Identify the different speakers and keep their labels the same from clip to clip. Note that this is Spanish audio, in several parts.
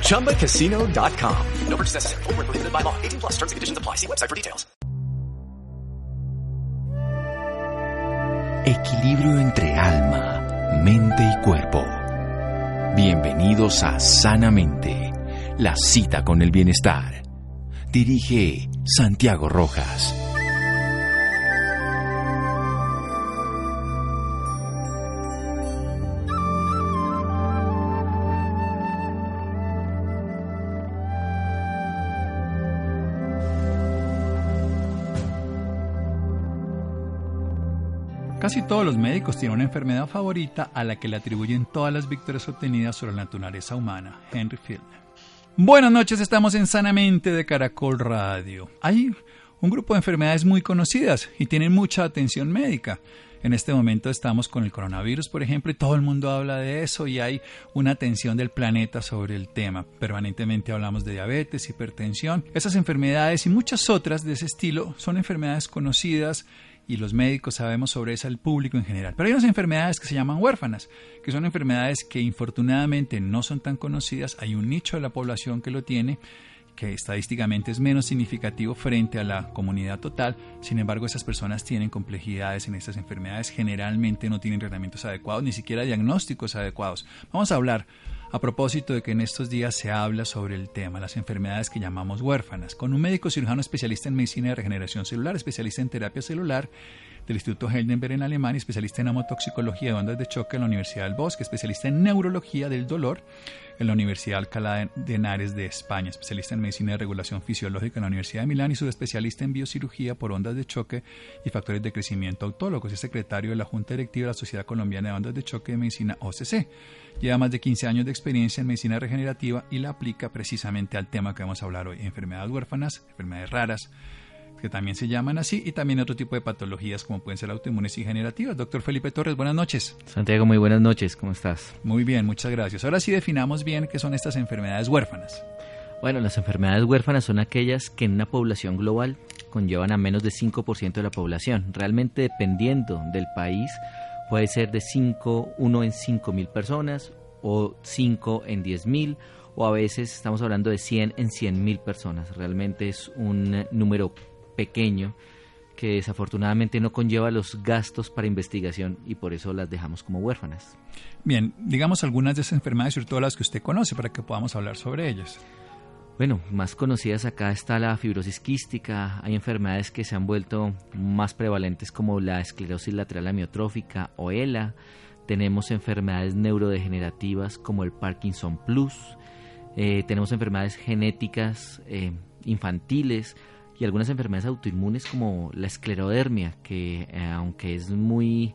Speaker 1: ChumbaCasino.com.
Speaker 2: No purchase necessary. Void were prohibited by law. 18 plus terms and conditions apply. See website for details.
Speaker 3: Equilibrio entre alma, mente y cuerpo. Bienvenidos a Sanamente, la cita con el bienestar. Dirige Santiago Rojas.
Speaker 4: Casi todos los médicos tienen una enfermedad favorita a la que le atribuyen todas las victorias obtenidas sobre la naturaleza humana. Henry Fieldner. Buenas noches, estamos en Sanamente de Caracol Radio. Hay un grupo de enfermedades muy conocidas y tienen mucha atención médica. En este momento estamos con el coronavirus, por ejemplo, y todo el mundo habla de eso y hay una atención del planeta sobre el tema. Permanentemente hablamos de diabetes, hipertensión. Esas enfermedades y muchas otras de ese estilo son enfermedades conocidas y los médicos sabemos sobre eso al público en general. Pero hay unas enfermedades que se llaman huérfanas, que son enfermedades que infortunadamente no son tan conocidas. Hay un nicho de la población que lo tiene que estadísticamente es menos significativo frente a la comunidad total. Sin embargo, esas personas tienen complejidades en estas enfermedades, generalmente no tienen tratamientos adecuados, ni siquiera diagnósticos adecuados. Vamos a hablar a propósito de que en estos días se habla sobre el tema, las enfermedades que llamamos huérfanas, con un médico cirujano especialista en medicina de regeneración celular, especialista en terapia celular del Instituto Heidelberg en Alemania, especialista en hemotoxicología de ondas de choque en la Universidad del Bosque, especialista en neurología del dolor en la Universidad Alcalá de Henares de España, especialista en medicina de regulación fisiológica en la Universidad de Milán y subespecialista en biocirugía por ondas de choque y factores de crecimiento autólogos. Es secretario de la Junta Directiva de la Sociedad Colombiana de Ondas de Choque de Medicina OCC. Lleva más de 15 años de experiencia en medicina regenerativa y la aplica precisamente al tema que vamos a hablar hoy, enfermedades huérfanas, enfermedades raras, que también se llaman así, y también otro tipo de patologías como pueden ser autoinmunes y generativas. Doctor Felipe Torres, buenas noches.
Speaker 5: Santiago, muy buenas noches, ¿cómo estás?
Speaker 4: Muy bien, muchas gracias. Ahora sí definamos bien qué son estas enfermedades huérfanas.
Speaker 5: Bueno, las enfermedades huérfanas son aquellas que en una población global conllevan a menos de 5% de la población. Realmente dependiendo del país, puede ser de 5, 1 en 5 mil personas o 5 en 10 mil o a veces estamos hablando de 100 en 100 mil personas. Realmente es un número pequeño que desafortunadamente no conlleva los gastos para investigación y por eso las dejamos como huérfanas.
Speaker 4: Bien, digamos algunas de esas enfermedades, sobre todo las que usted conoce, para que podamos hablar sobre ellas.
Speaker 5: Bueno, más conocidas acá está la fibrosis quística, hay enfermedades que se han vuelto más prevalentes como la esclerosis lateral amiotrófica o ELA, tenemos enfermedades neurodegenerativas como el Parkinson Plus, eh, tenemos enfermedades genéticas eh, infantiles, y algunas enfermedades autoinmunes como la esclerodermia, que eh, aunque es muy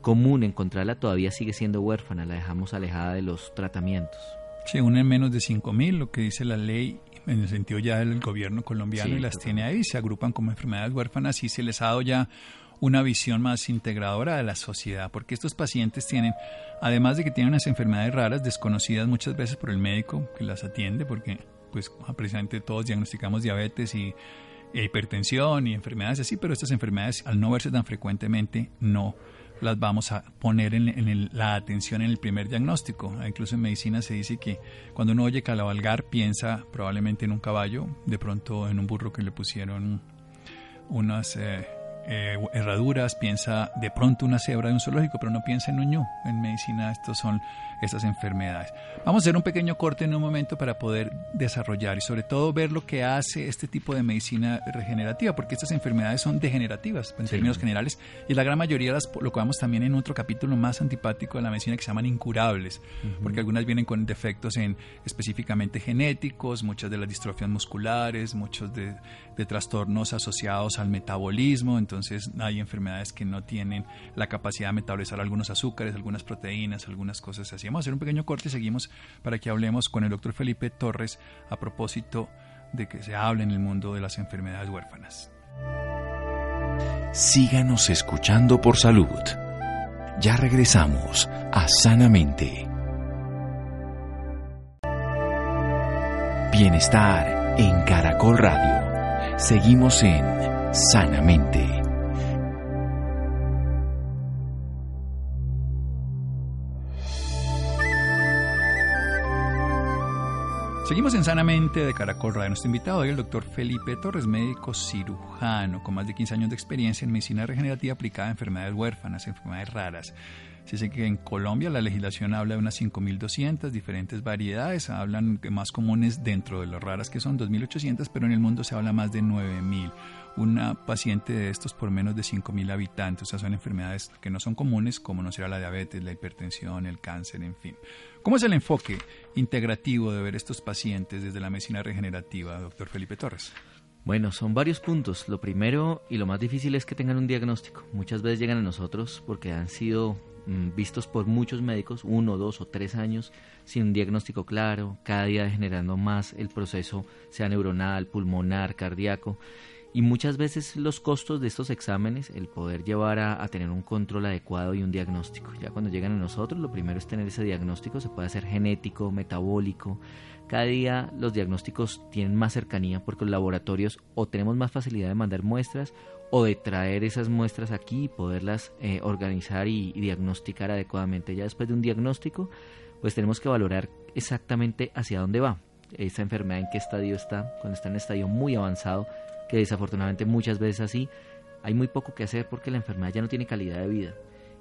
Speaker 5: común encontrarla, todavía sigue siendo huérfana, la dejamos alejada de los tratamientos.
Speaker 4: Sí, una en menos de 5.000, lo que dice la ley en el sentido ya del gobierno colombiano y las tiene ahí, se agrupan como enfermedades huérfanas y se les ha dado ya una visión más integradora de la sociedad, porque estos pacientes tienen, además de que tienen unas enfermedades raras, desconocidas muchas veces por el médico que las atiende, porque pues precisamente todos diagnosticamos diabetes y hipertensión y enfermedades así, pero estas enfermedades al no verse tan frecuentemente no las vamos a poner en, la atención en el primer diagnóstico. Incluso en medicina se dice que cuando uno oye calabalgar piensa probablemente en un caballo, de pronto en un burro que le pusieron unas, eh, eh, herraduras, piensa de pronto una cebra de un zoológico, pero no piensa en un ñu. En medicina estos son estas enfermedades. Vamos a hacer un pequeño corte en un momento para poder desarrollar y sobre todo ver lo que hace este tipo de medicina regenerativa, porque estas enfermedades son degenerativas en términos generales y la gran mayoría las lo vamos también en otro capítulo más antipático de la medicina que se llaman incurables, porque algunas vienen con defectos en específicamente genéticos, muchas de las distrofias musculares, muchos de, de trastornos asociados al metabolismo, entonces hay enfermedades que no tienen la capacidad de metabolizar algunos azúcares, algunas proteínas, algunas cosas así. Vamos a hacer un pequeño corte y seguimos para que hablemos con el doctor Felipe Torres a propósito de que se hable en el mundo de las enfermedades huérfanas.
Speaker 3: Síganos escuchando por salud. Ya regresamos a Sanamente. Bienestar en Caracol Radio. Seguimos en Sanamente.
Speaker 4: Seguimos en Sanamente de Caracol Radio. Nuestro invitado hoy es el doctor Felipe Torres, médico cirujano con más de 15 años de experiencia en medicina regenerativa aplicada a enfermedades huérfanas, enfermedades raras. Se dice que en Colombia la legislación habla de unas 5.200 diferentes variedades, hablan más comunes dentro de las raras que son 2.800, pero en el mundo se habla más de 9.000. Una paciente de estos por menos de 5.000 habitantes, o sea, son enfermedades que no son comunes, como no será la diabetes, la hipertensión, el cáncer, en fin. ¿Cómo es el enfoque integrativo de ver estos pacientes desde la medicina regenerativa, doctor Felipe Torres?
Speaker 5: Bueno, son varios puntos. Lo primero y lo más difícil es que tengan un diagnóstico. Muchas veces llegan a nosotros porque han sido mm, vistos por muchos médicos, uno, dos o tres años, sin un diagnóstico claro, cada día generando más el proceso, sea neuronal, pulmonar, cardíaco. Y muchas veces los costos de estos exámenes, el poder llevar a, tener un control adecuado y un diagnóstico. Ya cuando llegan a nosotros, lo primero es tener ese diagnóstico, se puede hacer genético, metabólico. Cada día los diagnósticos tienen más cercanía porque los laboratorios o tenemos más facilidad de mandar muestras o de traer esas muestras aquí y poderlas eh, organizar y, y diagnosticar adecuadamente. Ya después de un diagnóstico, pues tenemos que valorar exactamente hacia dónde va esa enfermedad, en qué estadio está. Cuando está en estadio muy avanzado, que desafortunadamente muchas veces así, hay muy poco que hacer porque la enfermedad ya no tiene calidad de vida.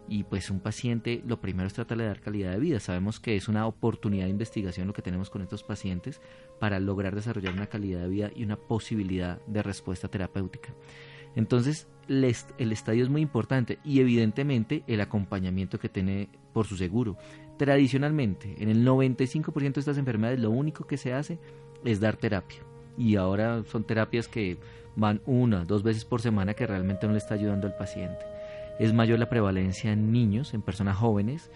Speaker 5: Y pues un paciente lo primero es tratar de dar calidad de vida. Sabemos que es una oportunidad de investigación lo que tenemos con estos pacientes para lograr desarrollar una calidad de vida y una posibilidad de respuesta terapéutica. Entonces, el estadio es muy importante y evidentemente el acompañamiento que tiene por su seguro. Tradicionalmente, en el 95% de estas enfermedades lo único que se hace es dar terapia y ahora son terapias que van una, dos veces por semana que realmente no le está ayudando al paciente. Es mayor la prevalencia en niños, en personas jóvenes,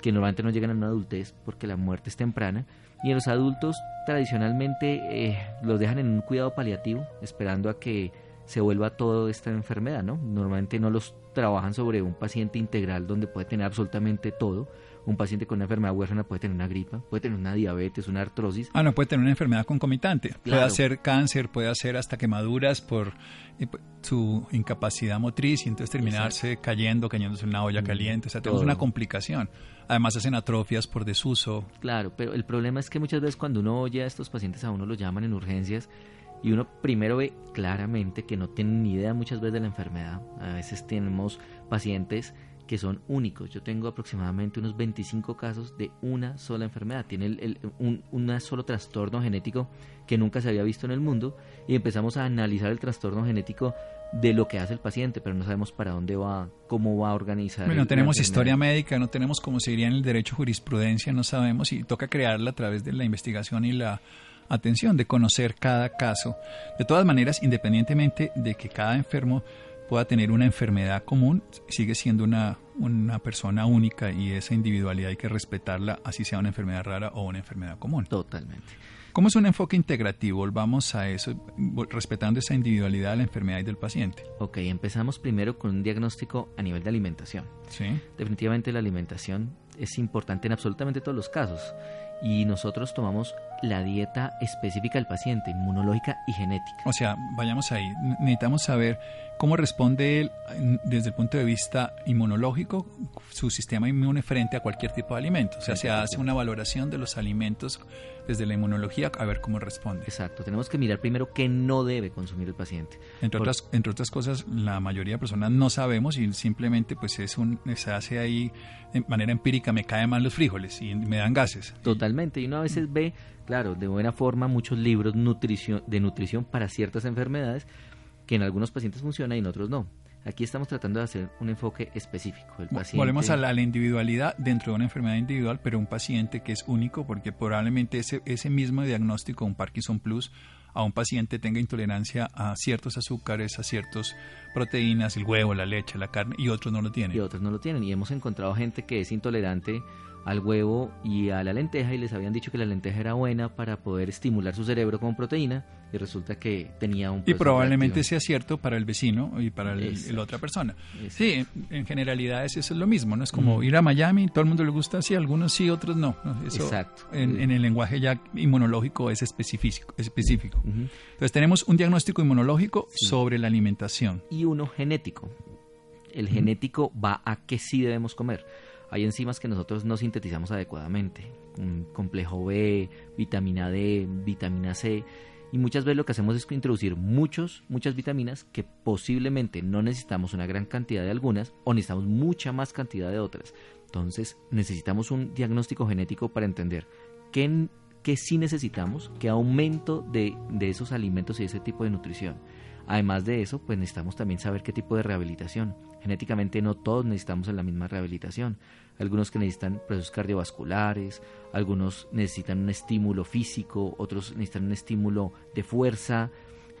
Speaker 5: que normalmente no llegan a una adultez porque la muerte es temprana, y en los adultos tradicionalmente eh, los dejan en un cuidado paliativo, esperando a que se vuelva toda esta enfermedad, ¿no? Normalmente no los trabajan sobre un paciente integral donde puede tener absolutamente todo, un paciente con una enfermedad huérfana puede tener una gripa, puede tener una diabetes, una artrosis.
Speaker 4: Ah, no, puede tener una enfermedad concomitante. Claro. Puede hacer cáncer, puede hacer hasta quemaduras por eh, su incapacidad motriz y entonces terminarse Exacto. cayendo, cayéndose en una olla caliente. O sea, tenemos Todo. una complicación. Además hacen atrofias por desuso.
Speaker 5: Claro, pero el problema es que muchas veces cuando uno oye a estos pacientes a uno los llaman en urgencias y uno primero ve claramente que no tienen ni idea muchas veces de la enfermedad. A veces tenemos pacientes que son únicos. Yo tengo aproximadamente unos 25 casos de una sola enfermedad. Tiene el, el, un una solo trastorno genético que nunca se había visto en el mundo y empezamos a analizar el trastorno genético de lo que hace el paciente, pero no sabemos para dónde va, cómo va a organizar.
Speaker 4: Bueno, no tenemos historia médica, no tenemos como se diría en el derecho jurisprudencia, no sabemos y toca crearla a través de la investigación y la atención de conocer cada caso. De todas maneras, independientemente de que cada enfermo pueda tener una enfermedad común, sigue siendo una, una persona única y esa individualidad hay que respetarla, así sea una enfermedad rara o una enfermedad común.
Speaker 5: Totalmente.
Speaker 4: ¿Cómo es un enfoque integrativo? Volvamos a eso, respetando esa individualidad de la enfermedad y del paciente.
Speaker 5: Ok, empezamos primero con un diagnóstico a nivel de alimentación.
Speaker 4: Sí.
Speaker 5: Definitivamente la alimentación es importante en absolutamente todos los casos. Y nosotros tomamos la dieta específica del paciente, inmunológica y genética.
Speaker 4: O sea, vayamos ahí. Necesitamos saber cómo responde él desde el punto de vista inmunológico, su sistema inmune frente a cualquier tipo de alimento. O sea, se hace una valoración de los alimentos desde la inmunología a ver cómo responde.
Speaker 5: Exacto, tenemos que mirar primero qué no debe consumir el paciente.
Speaker 4: Entre otras, entre otras cosas, la mayoría de personas no sabemos y simplemente pues es un, se hace ahí de manera empírica, me caen mal los frijoles y me dan gases.
Speaker 5: Totalmente, y uno a veces ve, claro, de buena forma muchos libros nutrición, de nutrición para ciertas enfermedades que en algunos pacientes funciona y en otros no. Aquí estamos tratando de hacer un enfoque específico. El paciente,
Speaker 4: Volvemos a la, a la individualidad dentro de una enfermedad individual, pero un paciente que es único porque probablemente ese, ese mismo diagnóstico, un Parkinson Plus, a un paciente tenga intolerancia a ciertos azúcares, a ciertas proteínas, el huevo, la leche, la carne, y otros no lo tienen.
Speaker 5: y otros no lo tienen. Y hemos encontrado gente que es intolerante al huevo y a la lenteja y les habían dicho que la lenteja era buena para poder estimular su cerebro con proteína y resulta que tenía un
Speaker 4: Y probablemente sea cierto para el vecino y para la otra persona.
Speaker 5: Exacto.
Speaker 4: Sí, en, en generalidades eso es lo mismo, ¿no? Es como
Speaker 5: Mm.
Speaker 4: ir a Miami, todo el mundo le gusta, sí, algunos sí, otros no.
Speaker 5: Exacto.
Speaker 4: En, en el lenguaje ya inmunológico es específico. específico. Entonces tenemos un diagnóstico inmunológico sobre la alimentación.
Speaker 5: y uno genético. El genético va a qué sí debemos comer. Hay enzimas que nosotros no sintetizamos adecuadamente. Un complejo B, vitamina D, vitamina C. Y muchas veces lo que hacemos es introducir muchos, muchas vitaminas que posiblemente no necesitamos una gran cantidad de algunas o necesitamos mucha más cantidad de otras. Entonces necesitamos un diagnóstico genético para entender qué, qué sí necesitamos, qué aumento de, de esos alimentos y ese tipo de nutrición. Además de eso, pues necesitamos también saber qué tipo de rehabilitación. Genéticamente no todos necesitamos la misma rehabilitación. Algunos que necesitan procesos cardiovasculares, algunos necesitan un estímulo físico, otros necesitan un estímulo de fuerza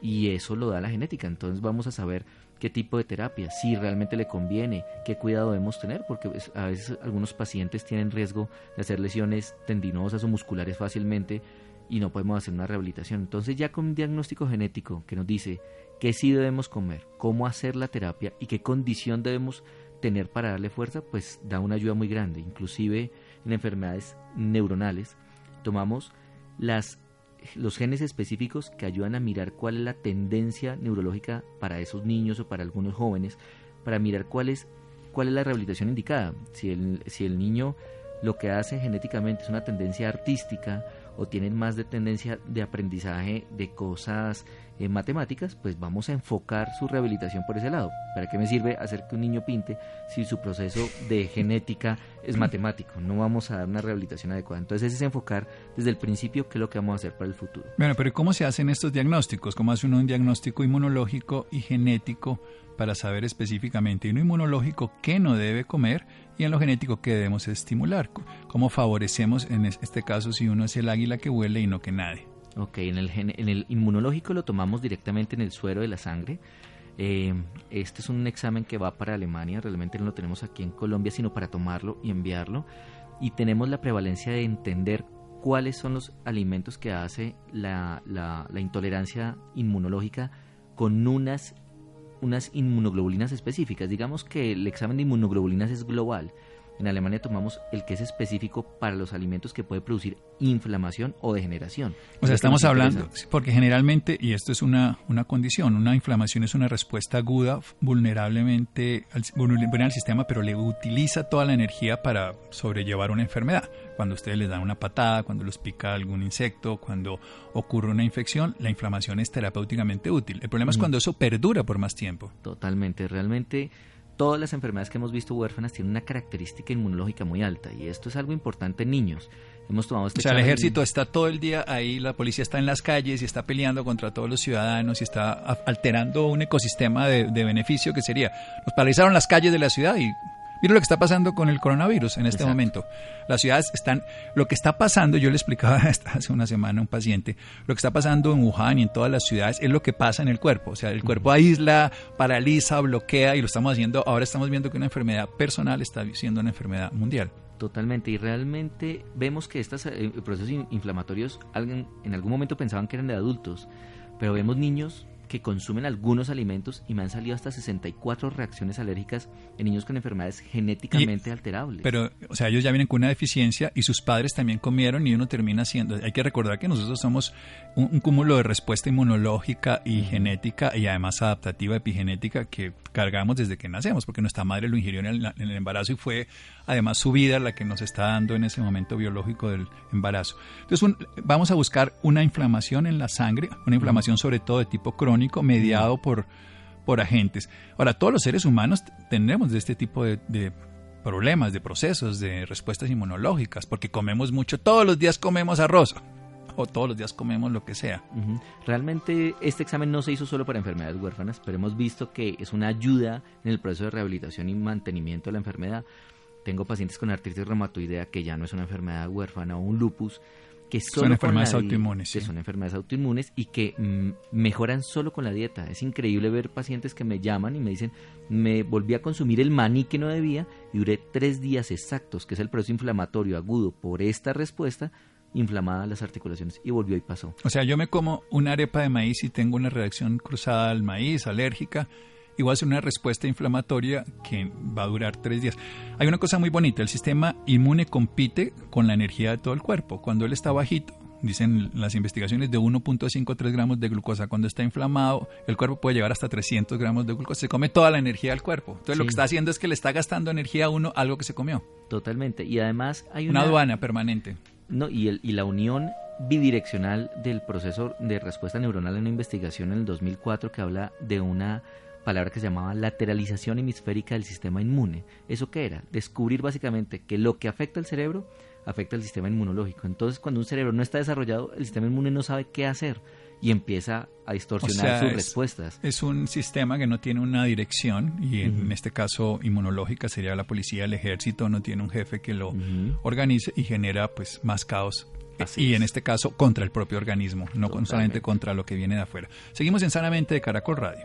Speaker 5: y eso lo da la genética. Entonces vamos a saber qué tipo de terapia, si realmente le conviene, qué cuidado debemos tener, porque pues, a veces algunos pacientes tienen riesgo de hacer lesiones tendinosas o musculares fácilmente y no podemos hacer una rehabilitación. Entonces ya con un diagnóstico genético que nos dice qué sí debemos comer, cómo hacer la terapia y qué condición debemos tener para darle fuerza, pues da una ayuda muy grande. Inclusive en enfermedades neuronales tomamos los genes específicos que ayudan a mirar cuál es la tendencia neurológica para esos niños o para algunos jóvenes, para mirar cuál es, cuál es la rehabilitación indicada. Si el, si el niño lo que hace genéticamente es una tendencia artística o tienen más de tendencia de aprendizaje de cosas eh, matemáticas, pues vamos a enfocar su rehabilitación por ese lado. ¿Para qué me sirve hacer que un niño pinte si su proceso de genética es matemático? No vamos a dar una rehabilitación adecuada. Entonces es enfocar desde el principio qué es lo que vamos a hacer para el futuro.
Speaker 4: Bueno, pero ¿cómo se hacen estos diagnósticos? ¿Cómo hace uno un diagnóstico inmunológico y genético para saber específicamente en lo inmunológico qué no debe comer y en lo genético qué debemos estimular? ¿Cómo favorecemos en es- este caso si uno es el águila que huele y no que nadie?
Speaker 5: Ok, en el, en el inmunológico lo tomamos directamente en el suero de la sangre. Eh, este es un examen que va para Alemania, realmente no lo tenemos aquí en Colombia, sino para tomarlo y enviarlo. Y tenemos la prevalencia de entender cuáles son los alimentos que hace la, la- la intolerancia inmunológica con unas, unas inmunoglobulinas específicas. Digamos que el examen de inmunoglobulinas es global. En Alemania tomamos el que es específico para los alimentos que puede producir inflamación o degeneración.
Speaker 4: O sea, estamos hablando, porque generalmente, y esto es una, una condición, una inflamación es una respuesta aguda, vulnerablemente al, vulnerable al sistema, pero le utiliza toda la energía para sobrellevar una enfermedad. Cuando ustedes les dan una patada, cuando los pica algún insecto, cuando ocurre una infección, la inflamación es terapéuticamente útil. El problema es cuando eso perdura por más tiempo.
Speaker 5: Totalmente, realmente todas las enfermedades que hemos visto huérfanas tienen una característica inmunológica muy alta y esto es algo importante en niños. Hemos tomado este
Speaker 4: O sea, el ejército está todo el día ahí, la policía está en las calles y está peleando contra todos los ciudadanos y está alterando un ecosistema de, de beneficio que sería, nos paralizaron las calles de la ciudad y mira lo que está pasando con el coronavirus en este
Speaker 5: Exacto.
Speaker 4: momento. Las ciudades están, lo que está pasando, yo le explicaba hasta hace una semana a un paciente, lo que está pasando en Wuhan y en todas las ciudades es lo que pasa en el cuerpo. O sea, el cuerpo aísla, paraliza, bloquea y lo estamos haciendo, ahora estamos viendo que una enfermedad personal está siendo una enfermedad mundial.
Speaker 5: Totalmente, y realmente vemos que estos eh, procesos in- inflamatorios alguien, en algún momento pensaban que eran de adultos, pero vemos niños que consumen algunos alimentos y me han salido hasta 64 reacciones alérgicas en niños con enfermedades genéticamente alterables.
Speaker 4: Pero, o sea, ellos ya vienen con una deficiencia y sus padres también comieron y uno termina siendo. Hay que recordar que nosotros somos un, un cúmulo de respuesta inmunológica y genética y además adaptativa epigenética que cargamos desde que nacemos, porque nuestra madre lo ingirió en el, en el embarazo y fue además su vida la que nos está dando en ese momento biológico del embarazo. Entonces, un- vamos a buscar una inflamación en la sangre, una inflamación sobre todo de tipo crónico, mediado por, por agentes. Ahora, todos los seres humanos tenemos de este tipo de, de problemas, de procesos, de respuestas inmunológicas, porque comemos mucho, todos los días comemos arroz, o todos los días comemos lo que sea.
Speaker 5: Ujú. Realmente este examen no se hizo solo para enfermedades huérfanas, pero hemos visto que es una ayuda en el proceso de rehabilitación y mantenimiento de la enfermedad. Tengo pacientes con artritis reumatoidea que ya no es una enfermedad huérfana o un lupus, que
Speaker 4: Son
Speaker 5: con
Speaker 4: enfermedades
Speaker 5: la
Speaker 4: autoinmunes,
Speaker 5: que
Speaker 4: sí.
Speaker 5: son enfermedades autoinmunes y que mm, mejoran solo con la dieta. Es increíble ver pacientes que me llaman y me dicen, me volví a consumir el maní que no debía y duré tres días exactos, que es el proceso inflamatorio agudo por esta respuesta inflamada las articulaciones y volvió y pasó.
Speaker 4: O sea, yo me como una arepa de maíz y tengo una reacción cruzada al maíz, alérgica, igual es una respuesta inflamatoria que va a durar tres días. Hay una cosa muy bonita, el sistema inmune compite con la energía de todo el cuerpo. Cuando él está bajito, dicen las investigaciones de 1.53 gramos de glucosa. Cuando está inflamado, el cuerpo puede llegar hasta 300 gramos de glucosa. Se come toda la energía del cuerpo. Entonces lo que está haciendo es que le está gastando energía a uno algo que se comió.
Speaker 5: Totalmente. Y además hay
Speaker 4: Una
Speaker 5: una,
Speaker 4: aduana permanente.
Speaker 5: No, y, el, y la unión bidireccional del proceso de respuesta neuronal en una investigación en el 2004 que habla de una palabra que se llamaba lateralización hemisférica del sistema inmune. ¿Eso qué era? Descubrir básicamente que lo que afecta al cerebro afecta al sistema inmunológico. Entonces, cuando un cerebro no está desarrollado, el sistema inmune no sabe qué hacer y empieza a distorsionar
Speaker 4: O sea,
Speaker 5: sus
Speaker 4: es-
Speaker 5: respuestas.
Speaker 4: Es un sistema que no tiene una dirección y en este caso inmunológica sería la policía, el ejército, no tiene un jefe que lo organice y genera pues más caos.
Speaker 5: Así
Speaker 4: y
Speaker 5: es.
Speaker 4: en este caso contra el propio organismo, no solamente contra lo que viene de afuera. Seguimos en Sanamente de Caracol Radio.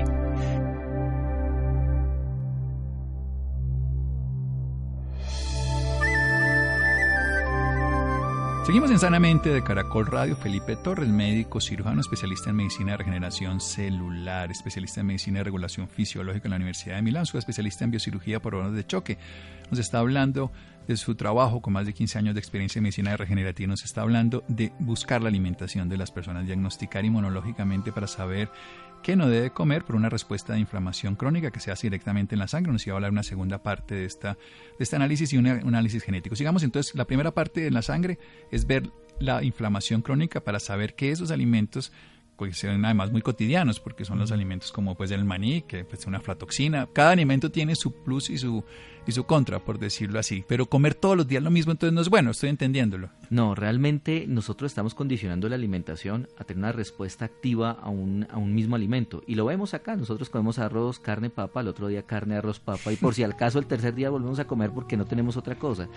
Speaker 4: Seguimos en Sanamente de Caracol Radio. Felipe Torres, médico cirujano, especialista en medicina de regeneración celular, especialista en medicina de regulación fisiológica en la Universidad de Milán, su especialista en biocirugía por órganos de choque. Nos está hablando de su trabajo con más de 15 años de experiencia en medicina de regenerativa. Nos está hablando de buscar la alimentación de las personas, diagnosticar inmunológicamente para saber qué no debe comer por una respuesta de inflamación crónica que se hace directamente en la sangre. Nos iba a hablar una segunda parte de, esta, de este análisis y una- un análisis genético. Sigamos entonces, la primera parte de la sangre es ver la inflamación crónica para saber que esos alimentos pues son además muy cotidianos porque son los alimentos como pues el maní, que pues es una aflatoxina. Cada alimento tiene su plus y su y su contra, por decirlo así. Pero comer todos los días lo mismo entonces no es bueno, estoy entendiéndolo.
Speaker 5: No, realmente nosotros estamos condicionando la alimentación a tener una respuesta activa a un, a un mismo alimento. Y lo vemos acá, nosotros comemos arroz, carne, papa, el otro día carne, arroz, papa, y por si al caso el tercer día volvemos a comer porque no tenemos otra cosa.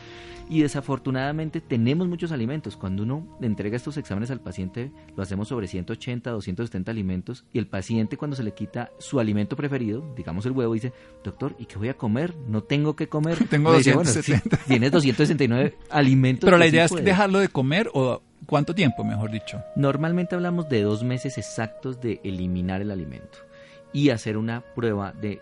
Speaker 5: Y desafortunadamente tenemos muchos alimentos. Cuando uno entrega estos exámenes al paciente, lo hacemos sobre 180, 270 alimentos, y el paciente cuando se le quita su alimento preferido, digamos el huevo, dice, doctor, ¿y qué voy a comer? No tengo que comer.
Speaker 4: Tengo
Speaker 5: dice, "Bueno, sí,
Speaker 4: 270.
Speaker 5: tienes 269 alimentos.
Speaker 4: Pero la
Speaker 5: sí
Speaker 4: idea es
Speaker 5: puedes".
Speaker 4: dejarlo de comer o cuánto tiempo, mejor dicho.
Speaker 5: Normalmente hablamos de dos meses exactos de eliminar el alimento y hacer una prueba de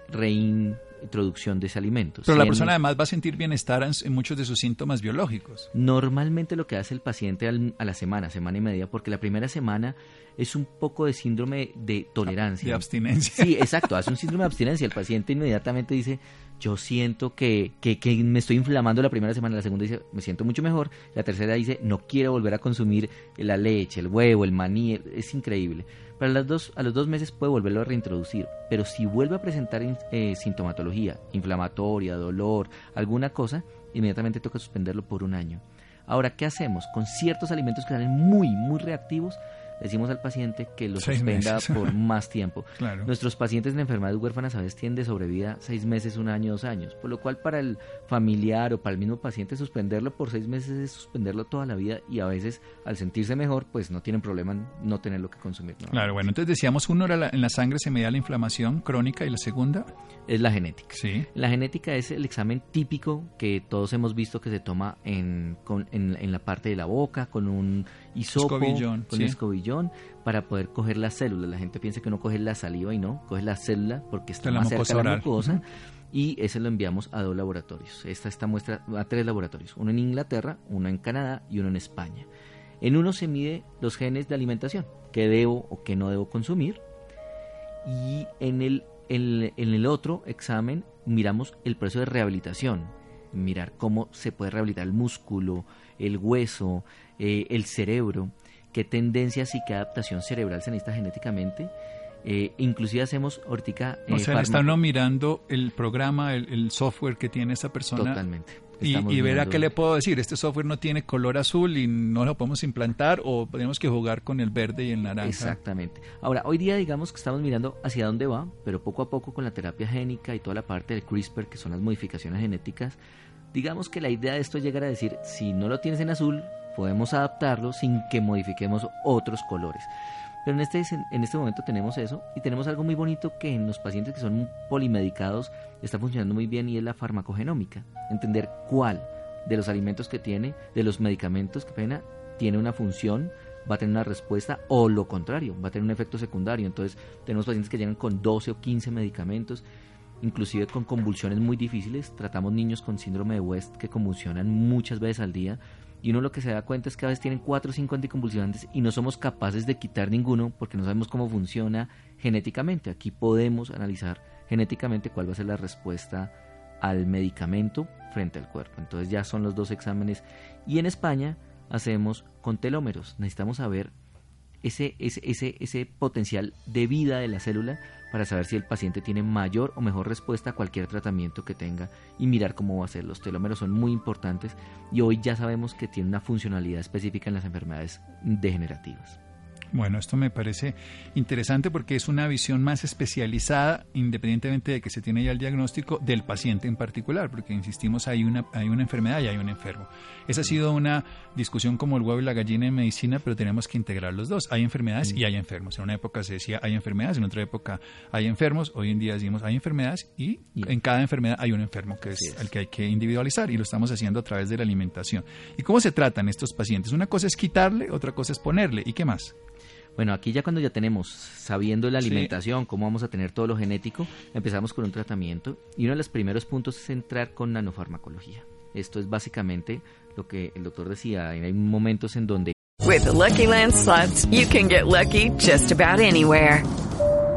Speaker 5: reintroducción de ese alimento.
Speaker 4: Pero la
Speaker 5: en-
Speaker 4: persona además va a sentir bienestar en, en muchos de sus síntomas biológicos.
Speaker 5: Normalmente lo que hace el paciente al- a la semana, semana y media, porque la primera semana es un poco de síndrome de tolerancia.
Speaker 4: De abstinencia.
Speaker 5: Sí, exacto, hace un síndrome de abstinencia. El paciente inmediatamente dice, yo siento que, que, que me estoy inflamando la primera semana, la segunda dice, me siento mucho mejor, la tercera dice, no quiero volver a consumir la leche, el huevo, el maní, es increíble. Para las dos, a los dos meses puede volverlo a reintroducir, pero si vuelve a presentar eh, sintomatología inflamatoria, dolor, alguna cosa, inmediatamente toca suspenderlo por un año. Ahora, ¿qué hacemos? Con ciertos alimentos que salen muy, muy reactivos, decimos al paciente que lo
Speaker 4: Seis
Speaker 5: suspenda
Speaker 4: meses.
Speaker 5: por más tiempo.
Speaker 4: Claro.
Speaker 5: Nuestros pacientes en enfermedades huérfanas a veces tienen de sobrevida seis meses, un año, dos años, por lo cual para el familiar o para el mismo paciente suspenderlo por seis meses es suspenderlo toda la vida y a veces al sentirse mejor pues no tienen problema en no tenerlo que consumir. ¿no?
Speaker 4: Claro, bueno, entonces decíamos, uno era la- en la sangre se medía la inflamación crónica y la segunda,
Speaker 5: Es la genética.
Speaker 4: sí,
Speaker 5: La genética es el examen típico que todos hemos visto que se toma en, con- en, en la parte de la boca con un hisopo,
Speaker 4: Escobillón,
Speaker 5: con
Speaker 4: sí.
Speaker 5: un escobillón para poder coger las células. La gente piensa que uno coge la saliva y no, coge la célula porque está
Speaker 4: la
Speaker 5: más cerca de la mucosa y ese lo enviamos a dos laboratorios. Esta esta muestra a tres laboratorios, uno en Inglaterra, uno en Canadá y uno en España. En uno se mide los genes de alimentación, qué debo o qué no debo consumir y en el, el- en el otro examen miramos el proceso de rehabilitación, mirar cómo se puede rehabilitar el músculo, el hueso, eh, el cerebro, qué tendencias y qué adaptación cerebral se necesita genéticamente. Eh, inclusive hacemos ahorita...
Speaker 4: o
Speaker 5: eh,
Speaker 4: sea, le está
Speaker 5: fármaco-
Speaker 4: uno mirando el programa, el, el software que tiene esa persona
Speaker 5: Totalmente.
Speaker 4: y, y ver a
Speaker 5: mirando-
Speaker 4: qué le puedo decir, este software no tiene color azul y no lo podemos implantar o tenemos que jugar con el verde y el naranja.
Speaker 5: Exactamente. Ahora, hoy día digamos que estamos mirando hacia dónde va, pero poco a poco con la terapia génica y toda la parte del CRISPR, que son las modificaciones genéticas, digamos que la idea de esto es llegar a decir, si no lo tienes en azul, podemos adaptarlo sin que modifiquemos otros colores. Pero en este, en este momento tenemos eso y tenemos algo muy bonito que en los pacientes que son polimedicados está funcionando muy bien y es la farmacogenómica. Entender cuál de los alimentos que tiene, de los medicamentos que pena, tiene una función, va a tener una respuesta o lo contrario, va a tener un efecto secundario. Entonces tenemos pacientes que llegan con 12 o 15 medicamentos, inclusive con convulsiones muy difíciles. Tratamos niños con síndrome de West que convulsionan muchas veces al día y uno lo que se da cuenta es que a veces tienen 4 o 5 anticonvulsivantes y no somos capaces de quitar ninguno porque no sabemos cómo funciona genéticamente. Aquí podemos analizar genéticamente cuál va a ser la respuesta al medicamento frente al cuerpo. Entonces ya son los dos exámenes. Y en España hacemos con telómeros. Necesitamos saber ese, ese, ese, potencial de vida de la célula para saber si el paciente tiene mayor o mejor respuesta a cualquier tratamiento que tenga y mirar cómo va a ser. Los telómeros son muy importantes y hoy ya sabemos que tienen una funcionalidad específica en las enfermedades degenerativas.
Speaker 4: Bueno, esto me parece interesante porque es una visión más especializada, independientemente de que se tiene ya el diagnóstico del paciente en particular, porque insistimos, hay una, hay una enfermedad y hay un enfermo. Esa ha sido una discusión como el huevo y la gallina en medicina, pero tenemos que integrar los dos. Hay enfermedades y hay enfermos. En una época se decía hay enfermedades, en otra época hay enfermos. Hoy en día decimos hay enfermedades y en cada enfermedad hay un enfermo que es,
Speaker 5: es.
Speaker 4: el que hay que individualizar y lo estamos haciendo a través de la alimentación. ¿Y cómo se tratan estos pacientes? Una cosa es quitarle, otra cosa es ponerle. ¿Y qué más?
Speaker 5: Bueno, aquí ya cuando ya tenemos, sabiendo la
Speaker 4: Sí.
Speaker 5: alimentación, cómo vamos a tener todo lo genético, empezamos con un tratamiento y uno de los primeros puntos es entrar con nanofarmacología. Esto es básicamente lo que el doctor decía, hay momentos en donde
Speaker 6: With the Lucky Land slots, you can get lucky just about anywhere.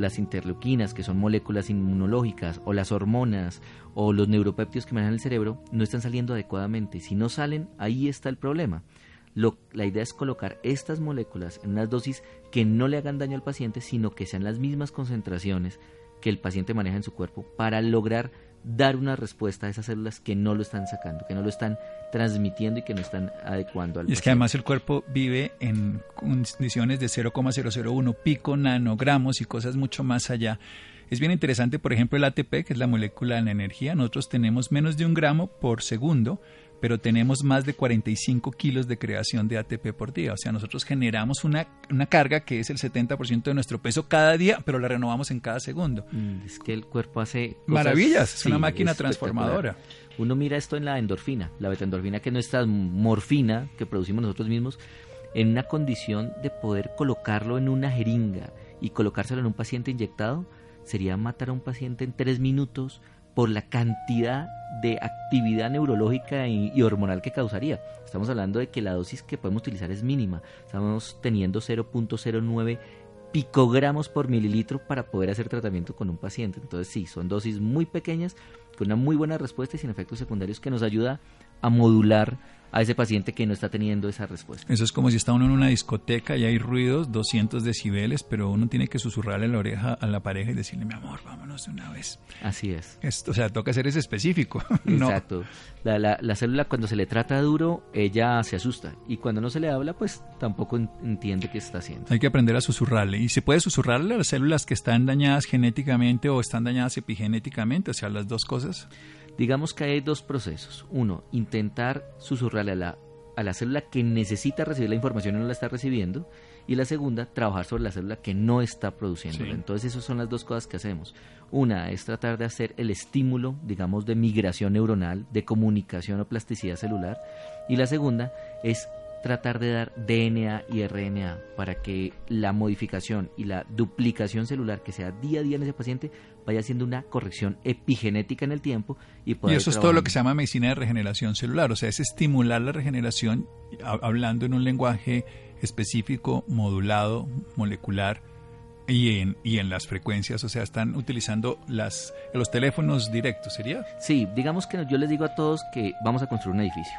Speaker 5: Las interleuquinas, que son moléculas inmunológicas, o las hormonas, o los neuropéptidos que manejan el cerebro, no están saliendo adecuadamente. Si no salen, ahí está el problema. Lo- la idea es colocar estas moléculas en unas dosis que no le hagan daño al paciente, sino que sean las mismas concentraciones que el paciente maneja en su cuerpo para lograr dar una respuesta a esas células que no lo están sacando, que no lo están transmitiendo y que no están adecuando al
Speaker 4: Y es que además el cuerpo vive en condiciones de 0,001 pico nanogramos y cosas mucho más allá. Es bien interesante, por ejemplo, el ATP, que es la molécula de la energía. Nosotros tenemos menos de un gramo por segundo, pero tenemos más de 45 kilos de creación de ATP por día. O sea, nosotros generamos una, una carga que es el 70% de nuestro peso cada día, pero la renovamos en cada segundo.
Speaker 5: Mm, Es que el cuerpo hace cosas-
Speaker 4: Maravillas, es una máquina
Speaker 5: es
Speaker 4: transformadora.
Speaker 5: Uno mira esto en la endorfina, la betaendorfina que es nuestra morfina que producimos nosotros mismos, en una condición de poder colocarlo en una jeringa y colocárselo en un paciente inyectado, sería matar a un paciente en tres minutos por la cantidad de actividad neurológica y, hormonal que causaría. Estamos hablando de que la dosis que podemos utilizar es mínima. Estamos teniendo 0.09 picogramos por mililitro para poder hacer tratamiento con un paciente. Entonces sí, son dosis muy pequeñas, con una muy buena respuesta y sin efectos secundarios que nos ayuda a modular a ese paciente que no está teniendo esa respuesta.
Speaker 4: Eso es como si está uno en una discoteca y hay ruidos, 200 decibeles, pero uno tiene que susurrarle en la oreja a la pareja y decirle, mi amor, vámonos de una vez.
Speaker 5: Así es.
Speaker 4: Esto, o sea, toca ser ese específico.
Speaker 5: Exacto. La, la, la, célula cuando se le trata duro, ella se asusta. Y cuando no se le habla, pues tampoco entiende qué está haciendo.
Speaker 4: Hay que aprender a susurrarle. Y se puede susurrarle a las células que están dañadas genéticamente o están dañadas epigenéticamente, o sea, las dos cosas.
Speaker 5: Digamos que hay dos procesos. Uno, intentar susurrarle a la, a la célula que necesita recibir la información y no la está recibiendo. Y la segunda, trabajar sobre la célula que no está produciendo.
Speaker 4: Sí.
Speaker 5: Entonces, esas son las dos cosas que hacemos. Una es tratar de hacer el estímulo, digamos, de migración neuronal, de comunicación o plasticidad celular. Y la segunda es tratar de dar DNA y RNA para que la modificación y la duplicación celular que sea día a día en ese paciente vaya haciendo una corrección epigenética en el tiempo y
Speaker 4: Y eso es todo lo que se llama medicina de regeneración celular, o sea, es estimular la regeneración hablando en un lenguaje específico, modulado, molecular y en, y en las frecuencias, o sea, están utilizando las, los teléfonos directos, ¿sería?
Speaker 5: Sí, digamos que yo les digo a todos que vamos a construir un edificio.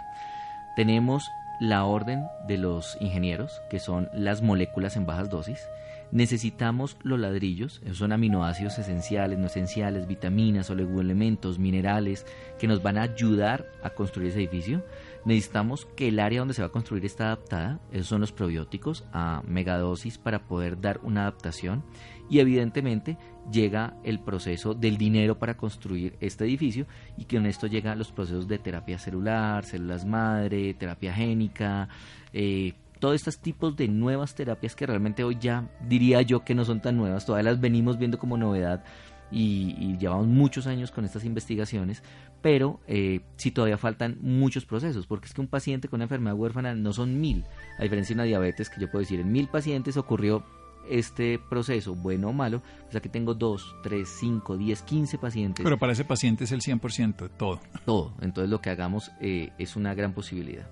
Speaker 5: Tenemos la orden de los ingenieros, que son las moléculas en bajas dosis. Necesitamos los ladrillos, son aminoácidos esenciales, no esenciales, vitaminas, oligoelementos, minerales, que nos van a ayudar a construir ese edificio. Necesitamos que el área donde se va a construir esté adaptada, esos son los probióticos, a megadosis para poder dar una adaptación. Y evidentemente llega el proceso del dinero para construir este edificio y que con esto llegan los procesos de terapia celular, células madre, terapia génica, eh, todos estos tipos de nuevas terapias que realmente hoy ya diría yo que no son tan nuevas, todavía las venimos viendo como novedad y, llevamos muchos años con estas investigaciones, pero eh, sí todavía faltan muchos procesos, porque es que un paciente con una enfermedad huérfana no son mil, a diferencia de una diabetes que yo puedo decir, en mil pacientes ocurrió este proceso, bueno o malo, o sea que tengo 2, 3, 5, 10, 15 pacientes.
Speaker 4: Pero para ese paciente es el 100%, todo.
Speaker 5: Todo, entonces lo que hagamos eh, es una gran posibilidad.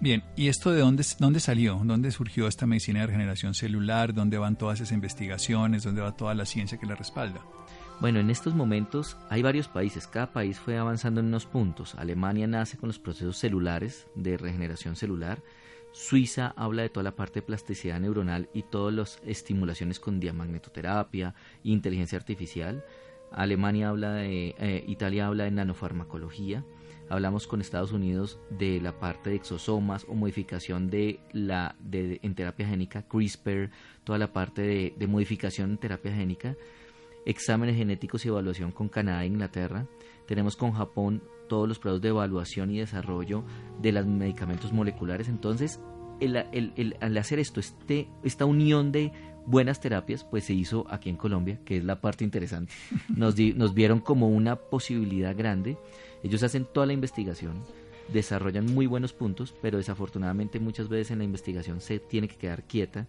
Speaker 4: Bien, ¿y esto de dónde, dónde salió? ¿Dónde surgió esta medicina de regeneración celular? ¿Dónde van todas esas investigaciones? ¿Dónde va toda la ciencia que la respalda?
Speaker 5: Bueno, en estos momentos hay varios países, cada país fue avanzando en unos puntos. Alemania nace con los procesos celulares de regeneración celular. Suiza habla de toda la parte de plasticidad neuronal y todas las estimulaciones con diamagnetoterapia, inteligencia artificial. Alemania habla de, eh, Italia habla de nanofarmacología. Hablamos con Estados Unidos de la parte de exosomas o modificación de la de, en terapia génica, CRISPR, toda la parte de, de modificación en terapia génica, exámenes genéticos y evaluación con Canadá e Inglaterra. Tenemos con Japón todos los procesos de evaluación y desarrollo de los medicamentos moleculares. Entonces, el, el, el, al hacer esto, este, esta unión de buenas terapias, pues se hizo aquí en Colombia, que es la parte interesante. Nos, di, nos vieron como una posibilidad grande. Ellos hacen toda la investigación, desarrollan muy buenos puntos, pero desafortunadamente muchas veces en la investigación se tiene que quedar quieta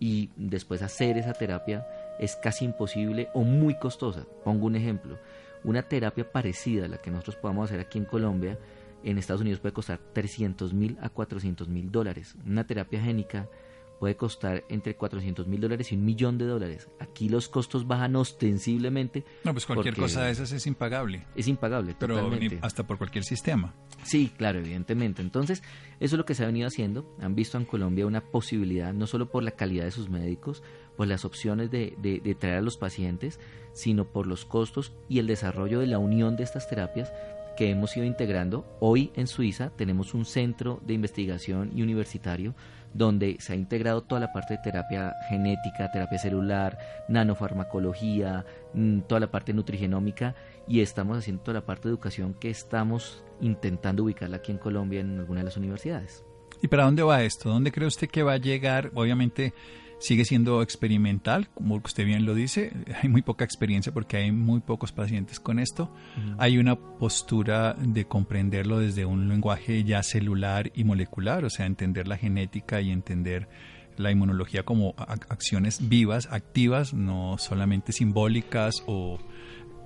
Speaker 5: y después hacer esa terapia es casi imposible o muy costosa. Pongo un ejemplo. Una terapia parecida a la que nosotros podamos hacer aquí en Colombia, en Estados Unidos puede costar 300 mil a 400 mil dólares. Una terapia génica puede costar entre 400 mil dólares y un millón de dólares. Aquí los costos bajan ostensiblemente.
Speaker 4: No, pues cualquier cosa de esas es impagable.
Speaker 5: Es impagable,
Speaker 4: Pero
Speaker 5: totalmente.
Speaker 4: hasta por cualquier sistema.
Speaker 5: Sí, claro, evidentemente. Entonces, eso es lo que se ha venido haciendo. Han visto en Colombia una posibilidad, no solo por la calidad de sus médicos, por las opciones de, de, de traer a los pacientes, sino por los costos y el desarrollo de la unión de estas terapias que hemos ido integrando. Hoy en Suiza tenemos un centro de investigación y universitario donde se ha integrado toda la parte de terapia genética, terapia celular, nanofarmacología, mm, toda la parte nutrigenómica y estamos haciendo toda la parte de educación que estamos intentando ubicarla aquí en Colombia en alguna de las universidades.
Speaker 4: ¿Y para dónde va esto? ¿Dónde cree usted que va a llegar? Obviamente sigue siendo experimental, como usted bien lo dice, hay muy poca experiencia porque hay muy pocos pacientes con esto. Uh -huh. Hay una postura de comprenderlo desde un lenguaje ya celular y molecular, o sea, entender la genética y entender la inmunología como acciones vivas, activas, no solamente simbólicas o,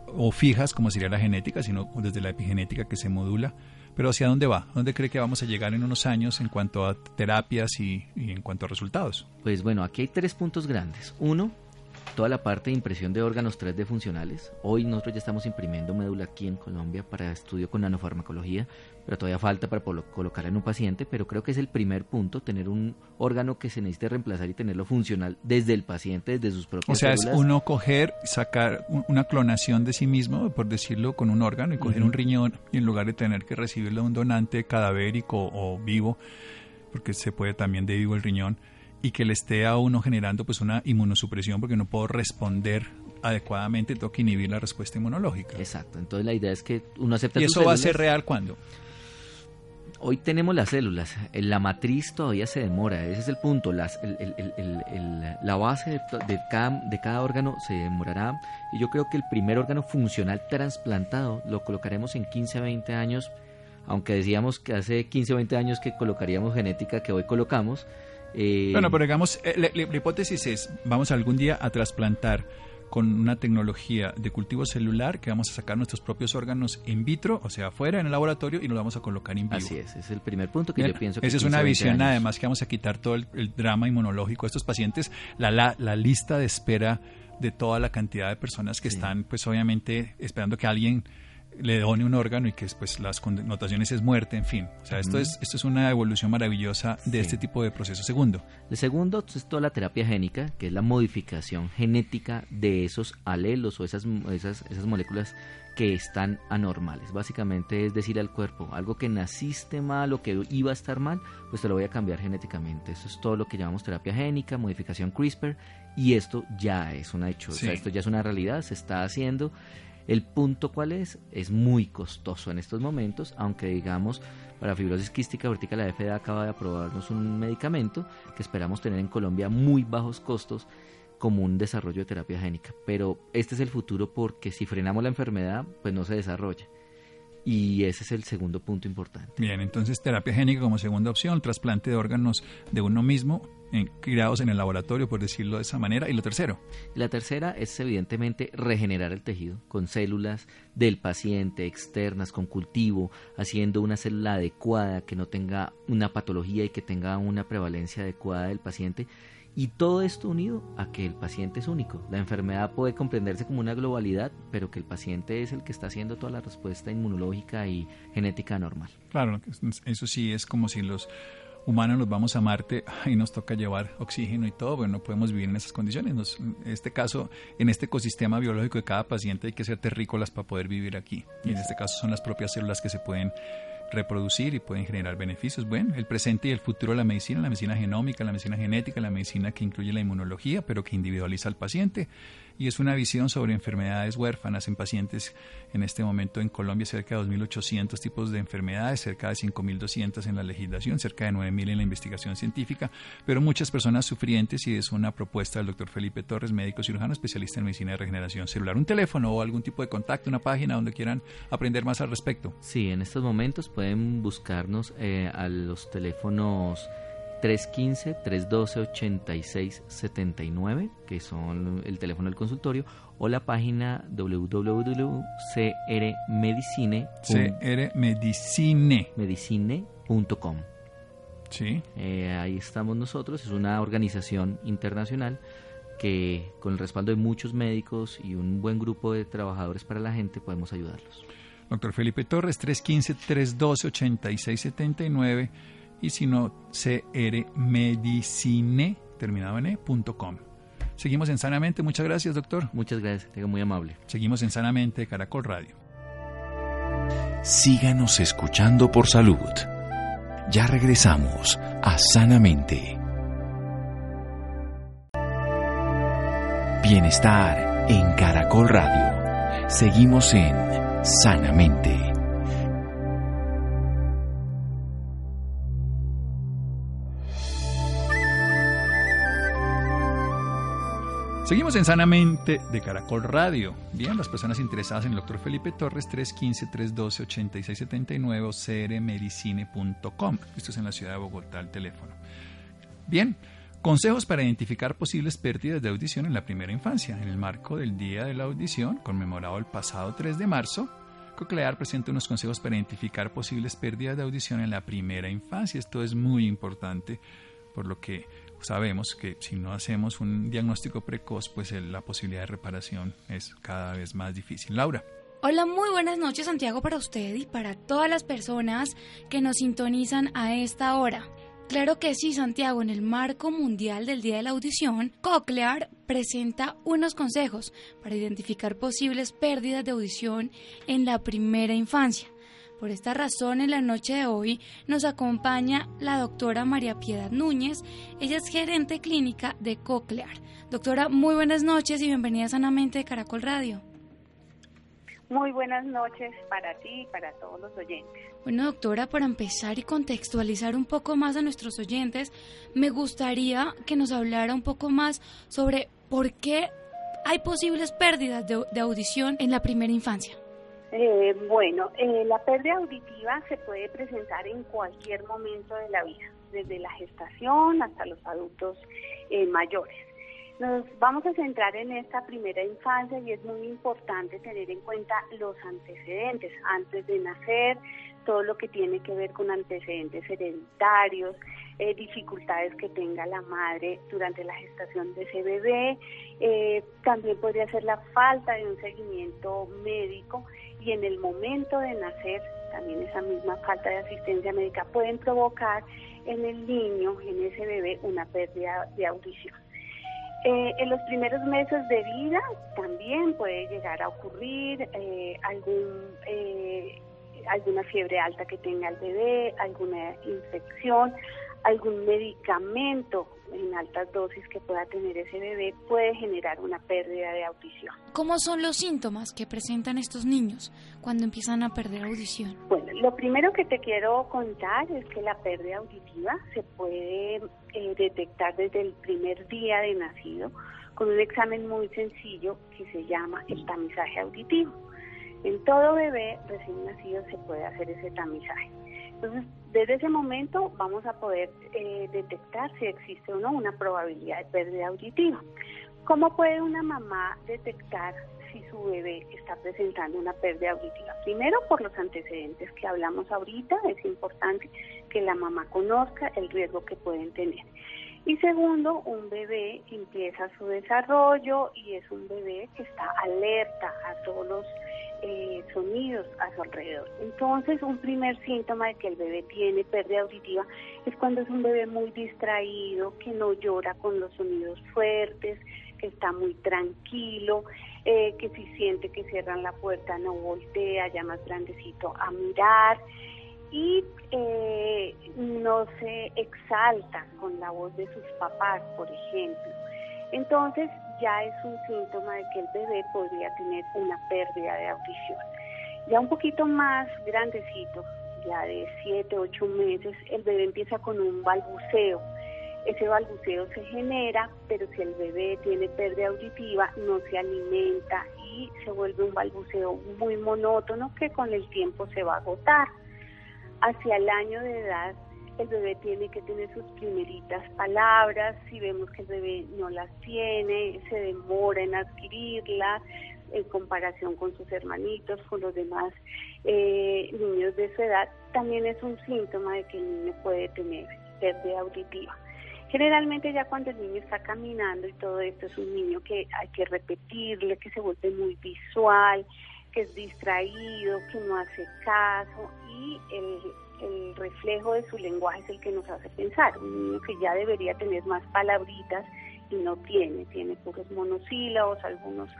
Speaker 4: o fijas como sería la genética, sino desde la epigenética que se modula. Pero ¿hacia dónde va? ¿Dónde cree que vamos a llegar en unos años en cuanto a terapias y, y en cuanto a resultados?
Speaker 5: Pues bueno, aquí hay tres puntos grandes. Uno, toda la parte de impresión de órganos 3D funcionales. Hoy nosotros ya estamos imprimiendo médula aquí en Colombia para estudio con nanofarmacología, pero todavía falta para colocarla en un paciente, pero creo que es el primer punto, tener un órgano que se necesite reemplazar y tenerlo funcional desde el paciente, desde sus propias
Speaker 4: O sea, es uno coger, sacar un- una clonación de sí mismo, por decirlo, con un órgano y coger un riñón y en lugar de tener que recibirlo de un donante cadavérico o vivo, porque se puede también de vivo el riñón, y que le esté a uno generando pues una inmunosupresión porque no puedo responder adecuadamente, tengo que inhibir la respuesta inmunológica.
Speaker 5: Exacto, entonces la idea es que uno acepta
Speaker 4: ¿Y eso va a ser real cuándo?
Speaker 5: Hoy tenemos las células, la matriz todavía se demora, ese es el punto, las, el- el- el- el- el- la base de, to- de cada, de cada órgano se demorará y yo creo que el primer órgano funcional trasplantado lo colocaremos en 15 a 20 años, aunque decíamos que hace 15 o 20 años que colocaríamos genética que hoy colocamos. Eh,
Speaker 4: Bueno, pero digamos, eh, la, la- la hipótesis es, vamos algún día a trasplantar con una tecnología de cultivo celular que vamos a sacar nuestros propios órganos in vitro, o sea, afuera en el laboratorio y los vamos a colocar in vivo.
Speaker 5: Así es, ese es el primer punto que
Speaker 4: Bien,
Speaker 5: yo pienso que
Speaker 4: Esa es
Speaker 5: 15
Speaker 4: una
Speaker 5: o 20
Speaker 4: visión,
Speaker 5: años.
Speaker 4: además, que vamos a quitar todo el, el drama inmunológico de estos pacientes, la, la, la lista de espera de toda la cantidad de personas que
Speaker 5: Sí.
Speaker 4: están, pues obviamente, esperando que alguien le done un órgano y que pues las connotaciones es muerte, en fin. O sea, esto es esto es una evolución maravillosa de
Speaker 5: Sí.
Speaker 4: este tipo de proceso. Segundo,
Speaker 5: El segundo es toda la terapia génica, que es la modificación genética de esos alelos o esas, esas, esas moléculas que están anormales. Básicamente es decir al cuerpo, algo que naciste mal o que iba a estar mal, pues te lo voy a cambiar genéticamente. Eso es todo lo que llamamos terapia génica, modificación CRISPR, y esto ya es un hecho, o sea, esto ya es una realidad, se está haciendo. El punto cuál es, es muy costoso en estos momentos, aunque digamos para fibrosis quística ahorita la FDA acaba de aprobarnos un medicamento que esperamos tener en Colombia muy bajos costos como un desarrollo de terapia génica. Pero este es el futuro porque si frenamos la enfermedad, pues no se desarrolla. Y ese es el segundo punto importante.
Speaker 4: bien, entonces terapia génica como segunda opción, trasplante de órganos de uno mismo, en, criados en el laboratorio, por decirlo de esa manera. Y lo tercero,
Speaker 5: La tercera es evidentemente regenerar el tejido con células del paciente externas, con cultivo, haciendo una célula adecuada que no tenga una patología y que tenga una prevalencia adecuada del paciente. Y todo esto unido a que el paciente es único. La enfermedad puede comprenderse como una globalidad, pero que el paciente es el que está haciendo toda la respuesta inmunológica y genética normal.
Speaker 4: Claro, eso sí es como si los humanos nos vamos a Marte y nos toca llevar oxígeno y todo, pero no podemos vivir en esas condiciones. Nos- en este caso, en este ecosistema biológico de cada paciente hay que ser terrícolas para poder vivir aquí. Y en este caso son las propias células que se pueden reproducir y pueden generar beneficios. Bueno, el presente y el futuro de la medicina, la medicina genómica, la medicina genética, la medicina que incluye la inmunología, pero que individualiza al paciente. Y es una visión sobre enfermedades huérfanas en pacientes. En este momento en Colombia cerca de 2.800 tipos de enfermedades, cerca de 5.200 en la legislación, cerca de 9.000 en la investigación científica, pero muchas personas sufrientes y es una propuesta del doctor Felipe Torres, médico cirujano especialista en medicina de regeneración celular. Un teléfono o algún tipo de contacto, una página donde quieran aprender más al respecto.
Speaker 5: Sí, en estos momentos pueden buscarnos eh, a los teléfonos 315-312-8679, que son el teléfono del consultorio, o la página www.crmedicine.com.
Speaker 4: CR Medicine. Sí.
Speaker 5: Eh, ahí estamos nosotros, es una organización internacional que con el respaldo de muchos médicos y un buen grupo de trabajadores para la gente podemos ayudarlos.
Speaker 4: Doctor Felipe Torres, 315-312-8679 y si no, crmedicine, terminado en e.com. Seguimos en Sanamente, muchas gracias doctor.
Speaker 5: Muchas gracias, tenga muy amable.
Speaker 4: Seguimos en Sanamente, Caracol Radio.
Speaker 3: Síganos escuchando por salud. Ya regresamos a Sanamente. Bienestar en Caracol Radio. Seguimos en Sanamente.
Speaker 4: Seguimos en Sanamente de Caracol Radio. Bien, las personas interesadas en el doctor Felipe Torres, 315-312-8679 o crmedicine.com. Esto es en la ciudad de Bogotá, el teléfono. Bien, Consejos para identificar posibles pérdidas de audición en la primera infancia. En el marco del Día de la Audición, conmemorado el pasado 3 de marzo, Coclear presenta unos consejos para identificar posibles pérdidas de audición en la primera infancia. Esto es muy importante, por lo que sabemos que si no hacemos un diagnóstico precoz, pues la posibilidad de reparación es cada vez más difícil. Laura.
Speaker 7: Hola, muy buenas noches Santiago para usted y para todas las personas que nos sintonizan a esta hora. Claro que sí, Santiago, en el marco mundial del Día de la Audición, Cochlear presenta unos consejos para identificar posibles pérdidas de audición en la primera infancia. Por esta razón, en la noche de hoy nos acompaña la doctora María Piedad Núñez. Ella es gerente clínica de Cochlear. Doctora, muy buenas noches y bienvenida sanamente de Caracol Radio.
Speaker 8: Muy buenas noches para ti y para todos los oyentes.
Speaker 7: Bueno, doctora, para empezar y contextualizar un poco más a nuestros oyentes, me gustaría que nos hablara un poco más sobre por qué hay posibles pérdidas de, audición en la primera infancia.
Speaker 8: Eh, bueno, eh, la pérdida auditiva se puede presentar en cualquier momento de la vida, desde la gestación hasta los adultos eh, mayores. Nos vamos a centrar en esta primera infancia y es muy importante tener en cuenta los antecedentes antes de nacer, todo lo que tiene que ver con antecedentes hereditarios, eh, dificultades que tenga la madre durante la gestación de ese bebé, eh, también podría ser la falta de un seguimiento médico y en el momento de nacer también esa misma falta de asistencia médica pueden provocar en el niño, en ese bebé, una pérdida de audición. Eh, en los primeros meses de vida también puede llegar a ocurrir eh, algún, eh, alguna fiebre alta que tenga el bebé, alguna infección, algún medicamento en altas dosis que pueda tener ese bebé puede generar una pérdida de audición.
Speaker 7: ¿Cómo son los síntomas que presentan estos niños cuando empiezan a perder audición?
Speaker 8: Bueno, lo primero que te quiero contar es que la pérdida auditiva se puede eh, detectar desde el primer día de nacido con un examen muy sencillo que se llama el tamizaje auditivo. En todo bebé recién nacido se puede hacer ese tamizaje. Entonces, desde ese momento vamos a poder eh, detectar si existe o no una probabilidad de pérdida auditiva. ¿Cómo puede una mamá detectar si su bebé está presentando una pérdida auditiva? Primero, por los antecedentes que hablamos ahorita, es importante que la mamá conozca el riesgo que pueden tener. Y segundo, un bebé empieza su desarrollo y es un bebé que está alerta a todos los eh, sonidos a su alrededor. Entonces, un primer síntoma de que el bebé tiene pérdida auditiva es cuando es un bebé muy distraído, que no llora con los sonidos fuertes, que está muy tranquilo, eh, que si siente que cierran la puerta no voltea ya más grandecito a mirar y eh, no se exalta con la voz de sus papás, por ejemplo. Entonces, ya es un síntoma de que el bebé podría tener una pérdida de audición. Ya un poquito más grandecito, ya de 7, 8 meses, el bebé empieza con un balbuceo. Ese balbuceo se genera, pero si el bebé tiene pérdida auditiva, no se alimenta y se vuelve un balbuceo muy monótono que con el tiempo se va a agotar. Hacia el año de edad el bebé tiene que tener sus primeritas palabras, si vemos que el bebé no las tiene, se demora en adquirirlas en comparación con sus hermanitos, con los demás eh, niños de su edad, también es un síntoma de que el niño puede tener pérdida auditiva. Generalmente ya cuando el niño está caminando y todo esto es un niño que hay que repetirle, que se vuelve muy visual, que es distraído, que no hace caso y el el reflejo de su lenguaje es el que nos hace pensar. Un niño que ya debería tener más palabritas y no tiene, tiene puros monosílabos, algunos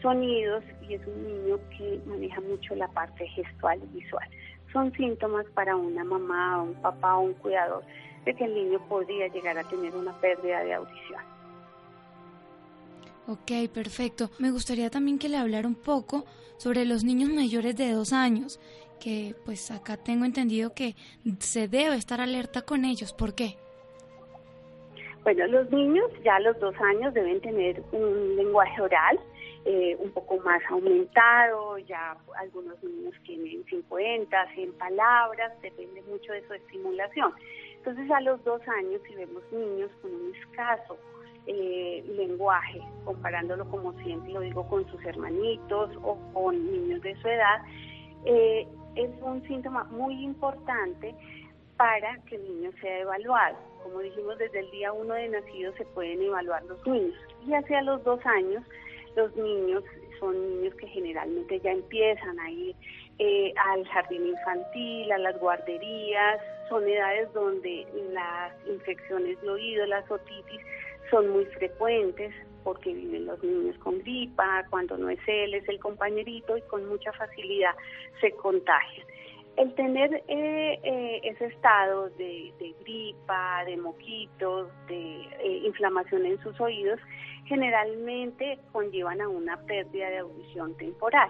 Speaker 8: sonidos y es un niño que maneja mucho la parte gestual y visual. Son síntomas para una mamá, un papá o un cuidador de que el niño podría llegar a tener una pérdida de audición.
Speaker 7: Ok, perfecto. Me gustaría también que le hablara un poco sobre los niños mayores de dos años que pues acá tengo entendido que se debe estar alerta con ellos. ¿Por qué?
Speaker 8: Bueno, los niños ya a los dos años deben tener un lenguaje oral eh, un poco más aumentado, ya algunos niños tienen 50, 100 palabras, depende mucho de su estimulación. Entonces a los dos años, si vemos niños con un escaso eh, lenguaje, comparándolo como siempre lo digo con sus hermanitos o con niños de su edad, eh, es un síntoma muy importante para que el niño sea evaluado. Como dijimos, desde el día uno de nacido se pueden evaluar los niños. Y hacia los dos años los niños son niños que generalmente ya empiezan a ir eh, al jardín infantil, a las guarderías, son edades donde las infecciones de oído, las otitis, son muy frecuentes porque viven los niños con gripa, cuando no es él, es el compañerito y con mucha facilidad se contagian. El tener eh, eh, ese estado de, gripa, de moquitos, de inflamación en sus oídos, generalmente conllevan a una pérdida de audición temporal.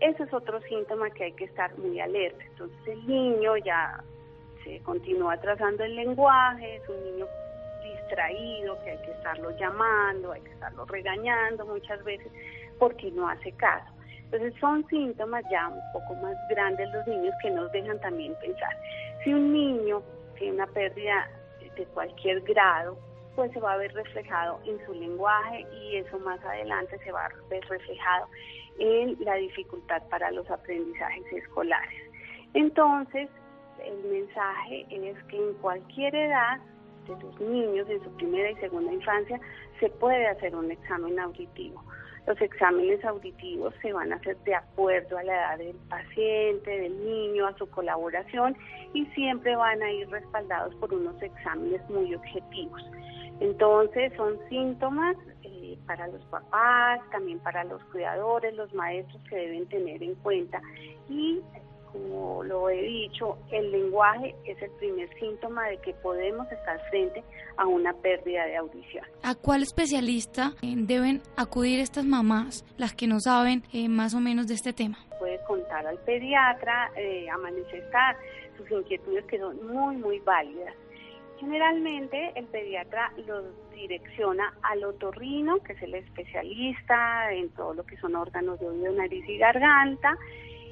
Speaker 8: Ese es otro síntoma que hay que estar muy alerta. Entonces el niño ya se continúa trazando el lenguaje, es un niño distraído que hay que estarlo llamando, hay que estarlo regañando muchas veces porque no hace caso. Entonces son síntomas ya un poco más grandes los niños que nos dejan también pensar. Si un niño tiene una pérdida de cualquier grado, pues se va a ver reflejado en su lenguaje y eso más adelante se va a ver reflejado en la dificultad para los aprendizajes escolares. Entonces, el mensaje es que en cualquier edad de los niños, en su primera y segunda infancia, se puede hacer un examen auditivo. Los exámenes auditivos se van a hacer de acuerdo a la edad del paciente, del niño, a su colaboración y siempre van a ir respaldados por unos exámenes muy objetivos. Entonces son síntomas eh, para los papás, también para los cuidadores, los maestros que deben tener en cuenta. Y como lo he dicho, el lenguaje es el primer síntoma de que podemos estar frente a una pérdida de audición.
Speaker 7: ¿A cuál especialista eh, deben acudir estas mamás, las que no saben eh, más o menos de este tema?
Speaker 8: Puede contar al pediatra, a manifestar sus inquietudes que son muy, muy válidas. Generalmente el pediatra los direcciona al otorrino, que es el especialista en todo lo que son órganos de oído, nariz y garganta,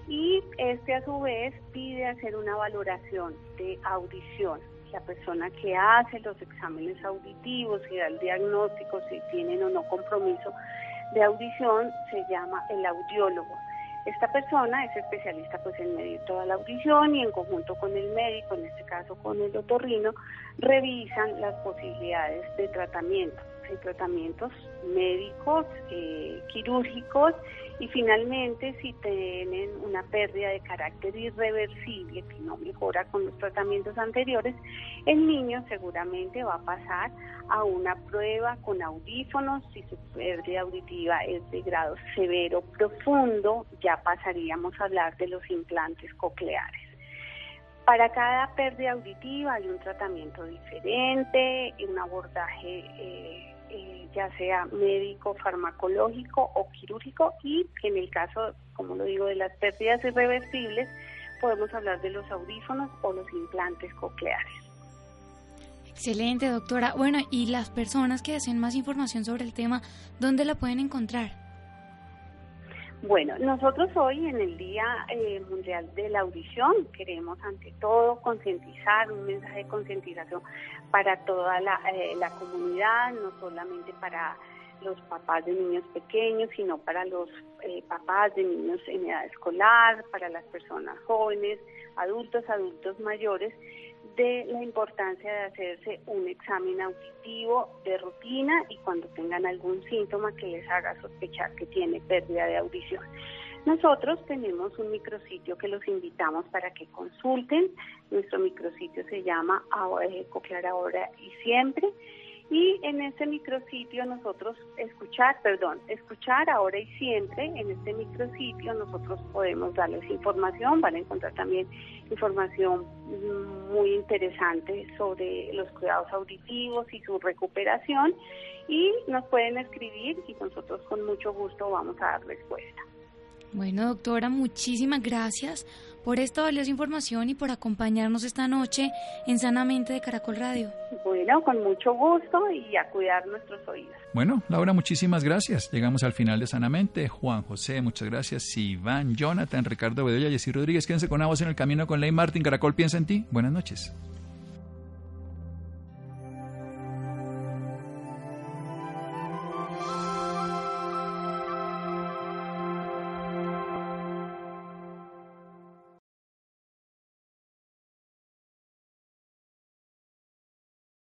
Speaker 8: y este a su vez pide hacer una valoración de audición. La persona que hace los exámenes auditivos y da el diagnóstico si tienen o no compromiso de audición se llama el audiólogo. Esta persona es especialista pues en medir toda la audición y en conjunto con el médico, en este caso con el otorrino, revisan las posibilidades de tratamiento. Hay tratamientos médicos, eh, quirúrgicos y finalmente si tienen una pérdida de carácter irreversible que no mejora con los tratamientos anteriores, el niño seguramente va a pasar a una prueba con audífonos. Si su pérdida auditiva es de grado severo profundo, ya pasaríamos a hablar de los implantes cocleares. Para cada pérdida auditiva hay un tratamiento diferente, un abordaje eh, eh, ya sea médico, farmacológico o quirúrgico y en el caso, como lo digo, de las pérdidas irreversibles, podemos hablar de los audífonos o los implantes cocleares.
Speaker 7: Excelente, doctora. Bueno, y las personas que deseen más información sobre el tema, ¿dónde la pueden encontrar?
Speaker 8: Bueno, nosotros hoy en el Día eh, Mundial de la Audición queremos ante todo concientizar, un mensaje de concientización para toda la, eh, la comunidad, no solamente para los papás de niños pequeños, sino para los eh, papás de niños en edad escolar, para las personas jóvenes, adultos, adultos mayores, de la importancia de hacerse un examen auditivo de rutina y cuando tengan algún síntoma que les haga sospechar que tiene pérdida de audición. Nosotros tenemos un micrositio que los invitamos para que consulten. Nuestro micrositio se llama Coclear Ahora y Siempre y en este micrositio nosotros escuchar, perdón, escuchar ahora y siempre, en este micrositio nosotros podemos darles información, van a encontrar también información muy interesante sobre los cuidados auditivos y su recuperación y nos pueden escribir y nosotros con mucho gusto vamos a dar respuesta.
Speaker 7: Bueno, doctora, muchísimas gracias por esta valiosa información y por acompañarnos esta noche en Sanamente de Caracol Radio.
Speaker 8: Bueno, con mucho gusto y a cuidar nuestros oídos.
Speaker 4: Bueno, Laura, muchísimas gracias. Llegamos al final de Sanamente. Juan José, muchas gracias. Iván, Jonathan, Ricardo Bedoya, Jessy Rodríguez, quédense con voz en el camino con Ley Martín. Caracol piensa en ti. Buenas noches.